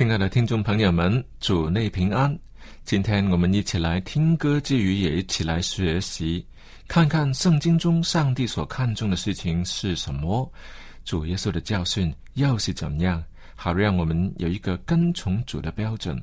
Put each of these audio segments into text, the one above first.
亲爱的听众朋友们，主内平安。今天我们一起来听歌之余，也一起来学习，看看圣经中上帝所看重的事情是什么，主耶稣的教训又是怎样，好让我们有一个跟从主的标准。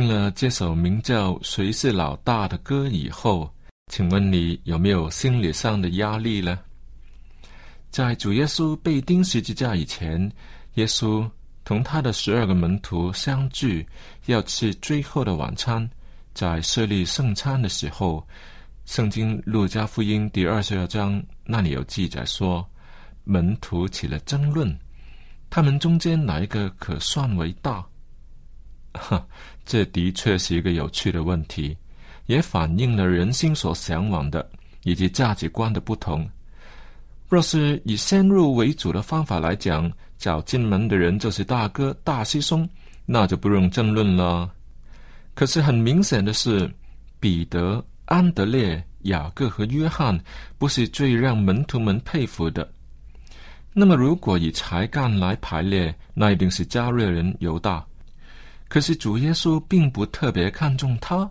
听了这首名叫《谁是老大》的歌以后，请问你有没有心理上的压力呢？在主耶稣被钉十字架以前，耶稣同他的十二个门徒相聚，要吃最后的晚餐。在设立圣餐的时候，《圣经·路加福音》第二十二章那里有记载说，门徒起了争论，他们中间哪一个可算为大？哈，这的确是一个有趣的问题，也反映了人心所向往的以及价值观的不同。若是以先入为主的方法来讲，早进门的人就是大哥大西松，那就不用争论了。可是很明显的是，彼得、安德烈、雅各和约翰不是最让门徒们佩服的。那么，如果以才干来排列，那一定是加略人犹大。可是主耶稣并不特别看重他，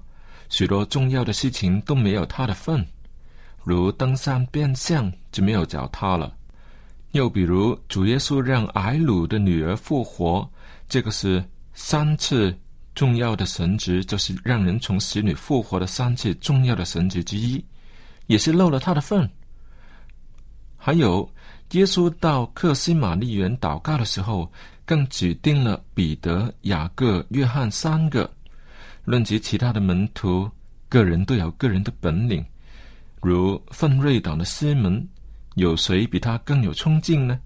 许多重要的事情都没有他的份。如登山变相就没有找他了，又比如主耶稣让矮鲁的女儿复活，这个是三次重要的神职，就是让人从死里复活的三次重要的神职之一，也是漏了他的份。还有耶稣到克西玛丽园祷告的时候，更指定了彼得、雅各、约翰三个。论及其他的门徒，个人都有个人的本领。如奋锐党的西门，有谁比他更有冲劲呢？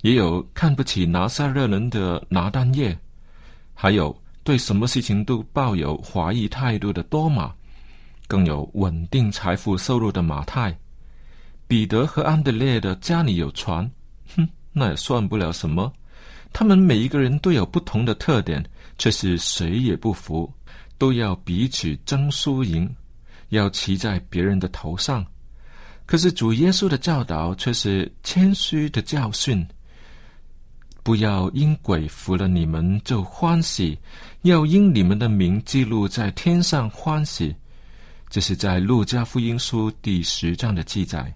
也有看不起拿撒勒人的拿丹叶，还有对什么事情都抱有怀疑态度的多马，更有稳定财富收入的马太。彼得和安德烈的家里有船，哼，那也算不了什么。他们每一个人都有不同的特点，却是谁也不服，都要彼此争输赢。要骑在别人的头上，可是主耶稣的教导却是谦虚的教训。不要因鬼服了你们就欢喜，要因你们的名记录在天上欢喜。这是在路加福音书第十章的记载。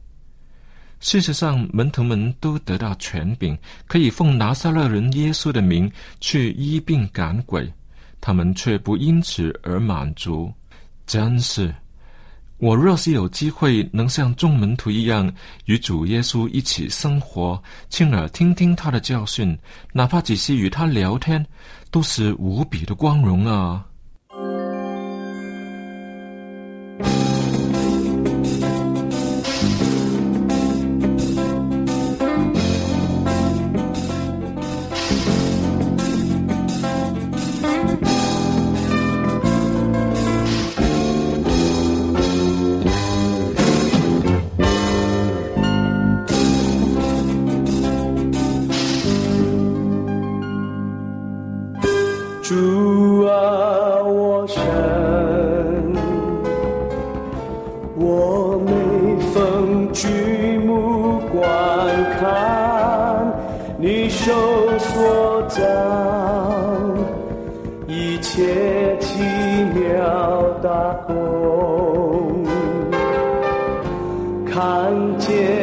事实上，门徒们都得到权柄，可以奉拿撒勒人耶稣的名去医病赶鬼，他们却不因此而满足，真是。我若是有机会能像众门徒一样与主耶稣一起生活，亲耳听听他的教训，哪怕只是与他聊天，都是无比的光荣啊！我每逢举目观看，你收缩在一切奇妙的梦。看见。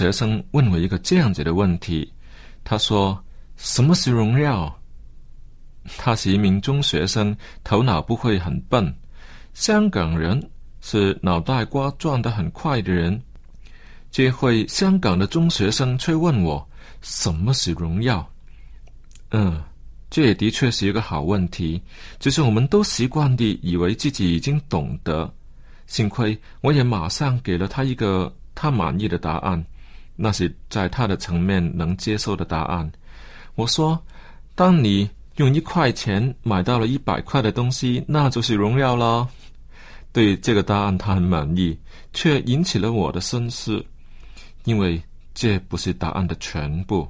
学生问我一个这样子的问题，他说：“什么是荣耀？”他是一名中学生，头脑不会很笨。香港人是脑袋瓜转得很快的人。这会香港的中学生却问我：“什么是荣耀？”嗯，这也的确是一个好问题。只是我们都习惯地以为自己已经懂得。幸亏我也马上给了他一个。他满意的答案，那是在他的层面能接受的答案。我说：“当你用一块钱买到了一百块的东西，那就是荣耀了。”对这个答案他很满意，却引起了我的深思，因为这不是答案的全部。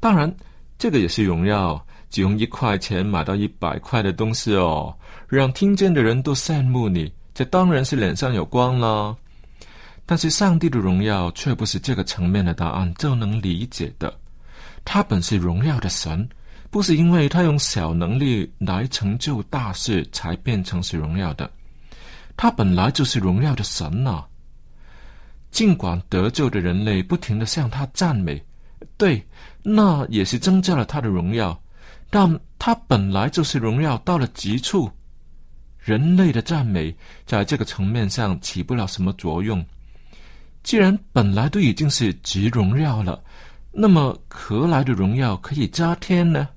当然，这个也是荣耀，只用一块钱买到一百块的东西哦，让听见的人都羡慕你，这当然是脸上有光了。但是上帝的荣耀却不是这个层面的答案就能理解的。他本是荣耀的神，不是因为他用小能力来成就大事才变成是荣耀的。他本来就是荣耀的神呐。尽管得救的人类不停的向他赞美，对，那也是增加了他的荣耀。但他本来就是荣耀到了极处，人类的赞美在这个层面上起不了什么作用。既然本来都已经是极荣耀了，那么何来的荣耀可以加添呢？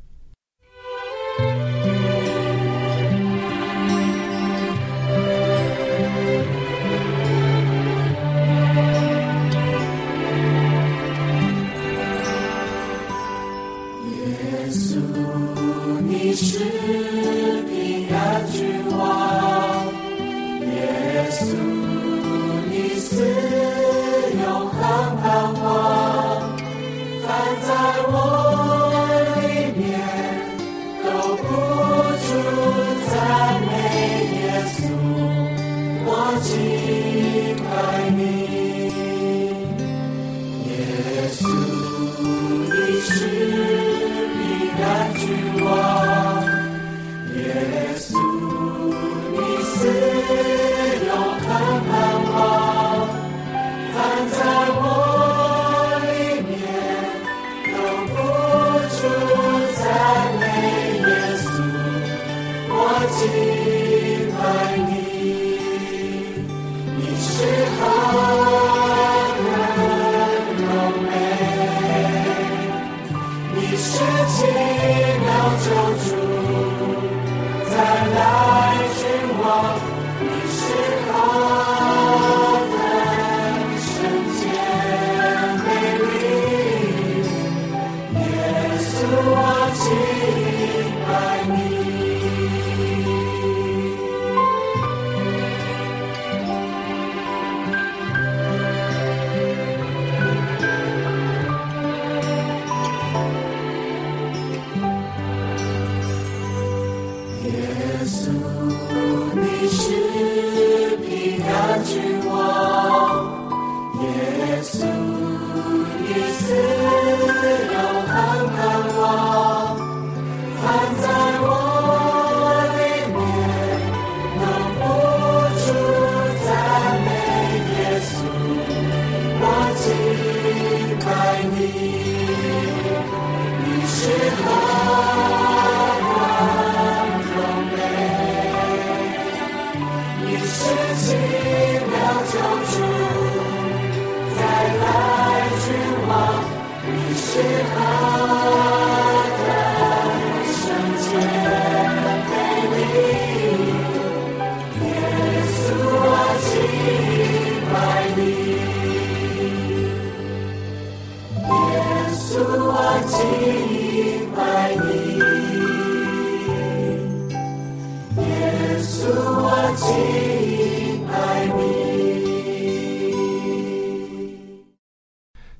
你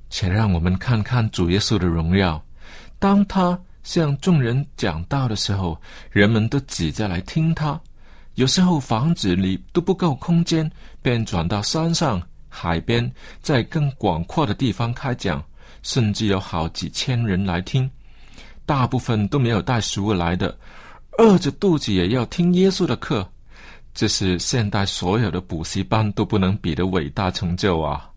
且让我们看看主耶稣的荣耀。当他向众人讲道的时候，人们都挤着来听他。有时候房子里都不够空间，便转到山上、海边，在更广阔的地方开讲，甚至有好几千人来听。大部分都没有带食物来的，饿着肚子也要听耶稣的课。这是现代所有的补习班都不能比的伟大成就啊！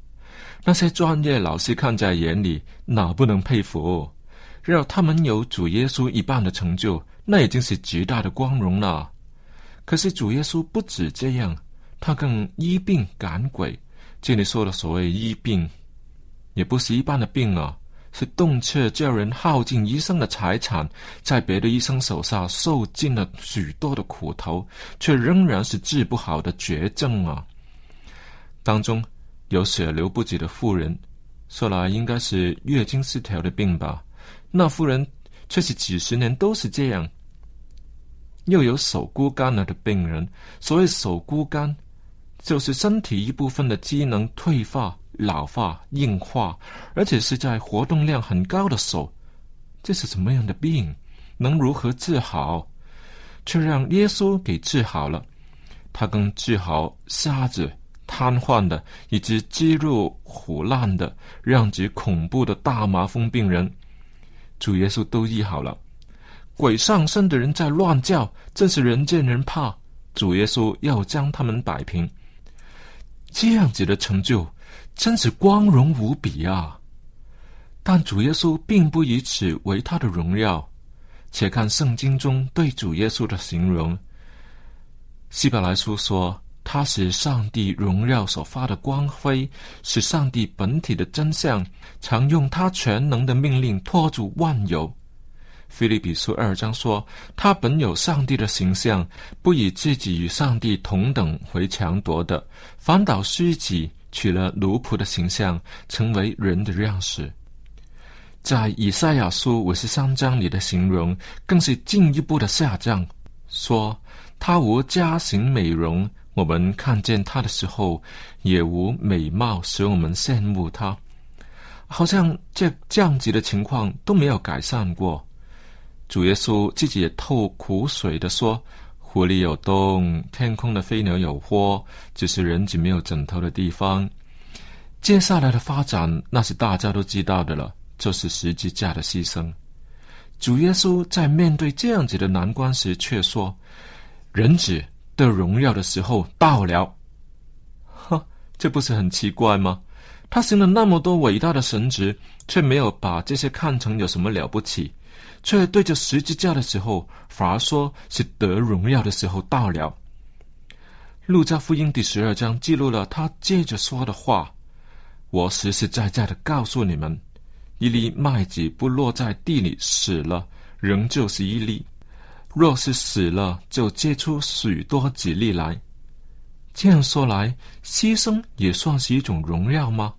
那些专业老师看在眼里，哪不能佩服？让他们有主耶稣一半的成就，那已经是极大的光荣了。可是主耶稣不止这样，他更医病赶鬼。这里说的所谓医病，也不是一般的病啊，是动辄叫人耗尽一生的财产，在别的医生手下受尽了许多的苦头，却仍然是治不好的绝症啊。当中有血流不止的妇人，说来应该是月经失调的病吧。那妇人却是几十年都是这样。又有手骨干了的病人，所谓手骨干，就是身体一部分的机能退化、老化、硬化，而且是在活动量很高的手。这是什么样的病？能如何治好？却让耶稣给治好了。他更治好瞎子、瘫痪的，以及肌肉腐烂的、让极恐怖的大麻风病人，主耶稣都医好了。鬼上身的人在乱叫，真是人见人怕。主耶稣要将他们摆平，这样子的成就真是光荣无比啊！但主耶稣并不以此为他的荣耀。且看圣经中对主耶稣的形容，希伯来书说：“他是上帝荣耀所发的光辉，是上帝本体的真相，常用他全能的命令托住万有。”菲利比书二章说：“他本有上帝的形象，不以自己与上帝同等为强夺的，反倒虚己，取了奴仆的形象，成为人的样式。”在以赛亚书五十三章里的形容，更是进一步的下降，说他无家型美容，我们看见他的时候，也无美貌使我们羡慕他，好像这这样子的情况都没有改善过。主耶稣自己也透苦水的说：“湖里有洞，天空的飞鸟有窝，只是人只没有枕头的地方。”接下来的发展，那是大家都知道的了。就是十字架的牺牲。主耶稣在面对这样子的难关时，却说：“人子的荣耀的时候到了。”呵，这不是很奇怪吗？他行了那么多伟大的神职，却没有把这些看成有什么了不起，却对着十字架的时候，反而说是得荣耀的时候到了。路加福音第十二章记录了他接着说的话，我实实在在的告诉你们，一粒麦子不落在地里，死了仍旧是一粒，若是死了，就结出许多子粒来。这样说来，牺牲也算是一种荣耀吗？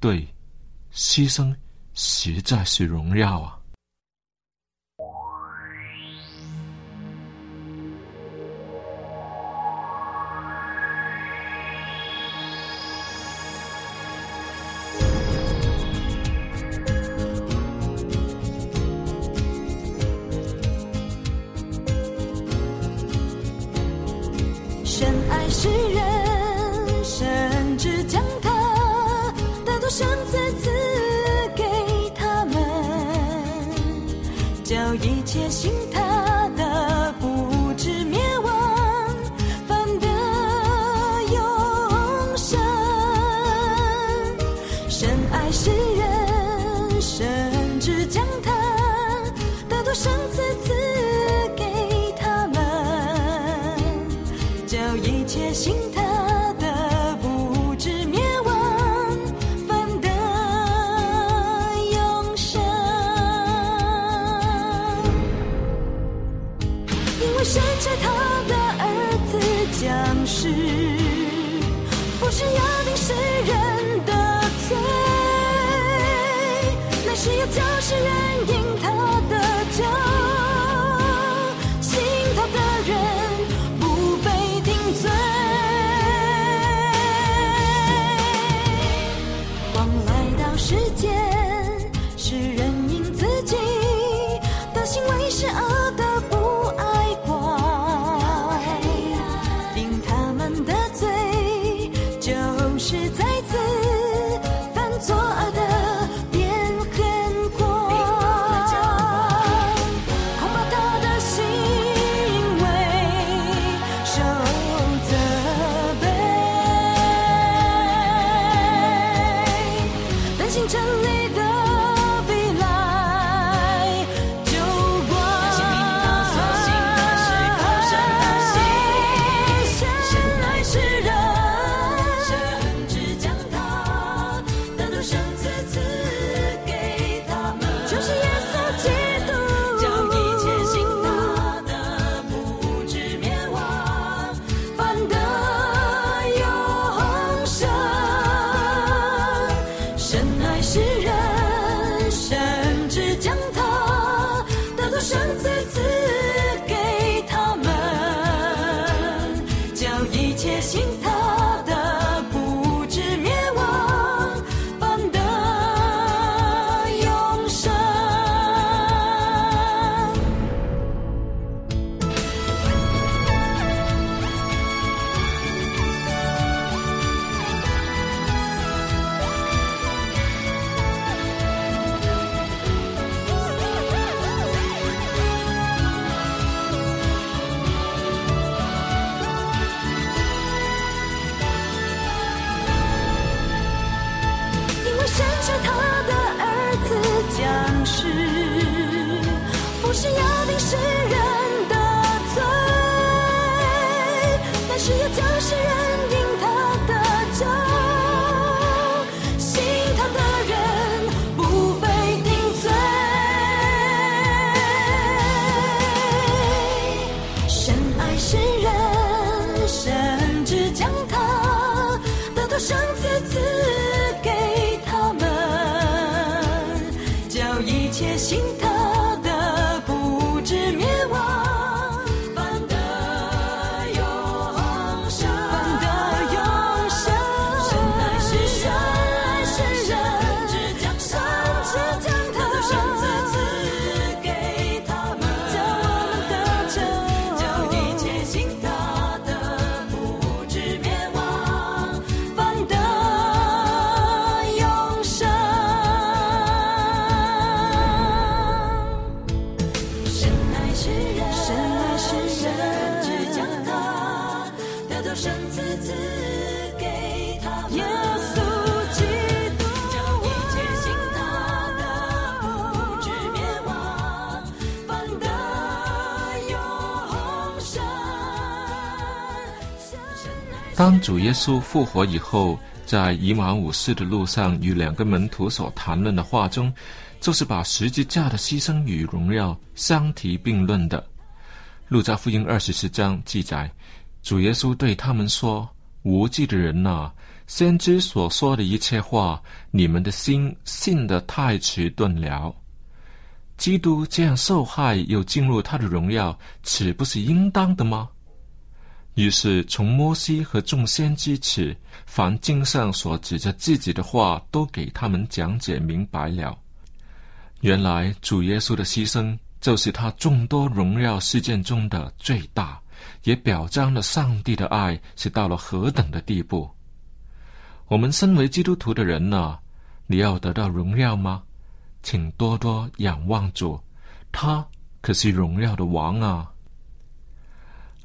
对，牺牲实在是荣耀啊。我深知他的儿子将士，不是要定世人的罪，那是要教世人。清晨里的。当主耶稣复活以后，在以马五世的路上与两个门徒所谈论的话中，就是把十字架的牺牲与荣耀相提并论的。路加福音二十四章记载，主耶稣对他们说：“无忌的人呐，先知所说的一切话，你们的心信得太迟钝了。基督这样受害又进入他的荣耀，岂不是应当的吗？”于是，从摩西和众先知起，凡经上所指着自己的话，都给他们讲解明白了。原来，主耶稣的牺牲，就是他众多荣耀事件中的最大，也表彰了上帝的爱是到了何等的地步。我们身为基督徒的人呢，你要得到荣耀吗？请多多仰望主，他可是荣耀的王啊！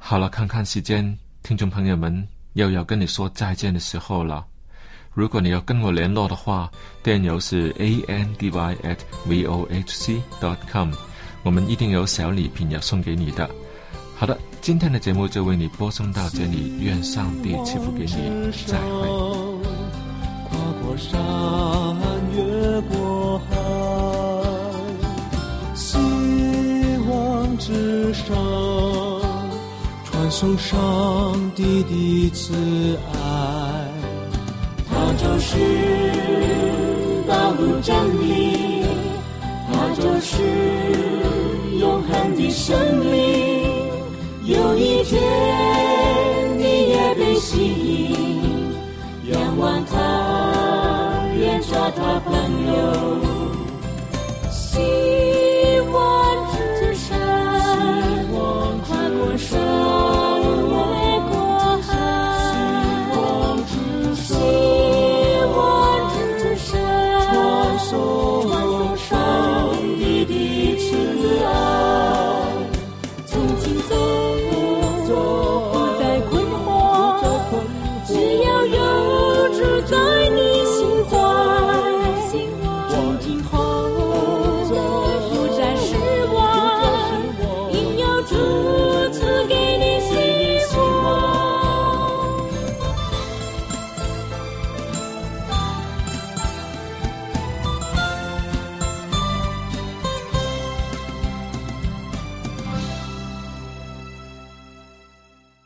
好了，看看时间，听众朋友们又要跟你说再见的时候了。如果你要跟我联络的话，电邮是 a n d y at v o h c dot com，我们一定有小礼品要送给你的。好的，今天的节目就为你播送到这里，愿上帝赐福给你，再会。跨过山，越过海，希望之上。送上帝的慈爱，它就是道路真理，它就是永恒的生命。有一天你也被吸引，仰望它，愿做他朋友。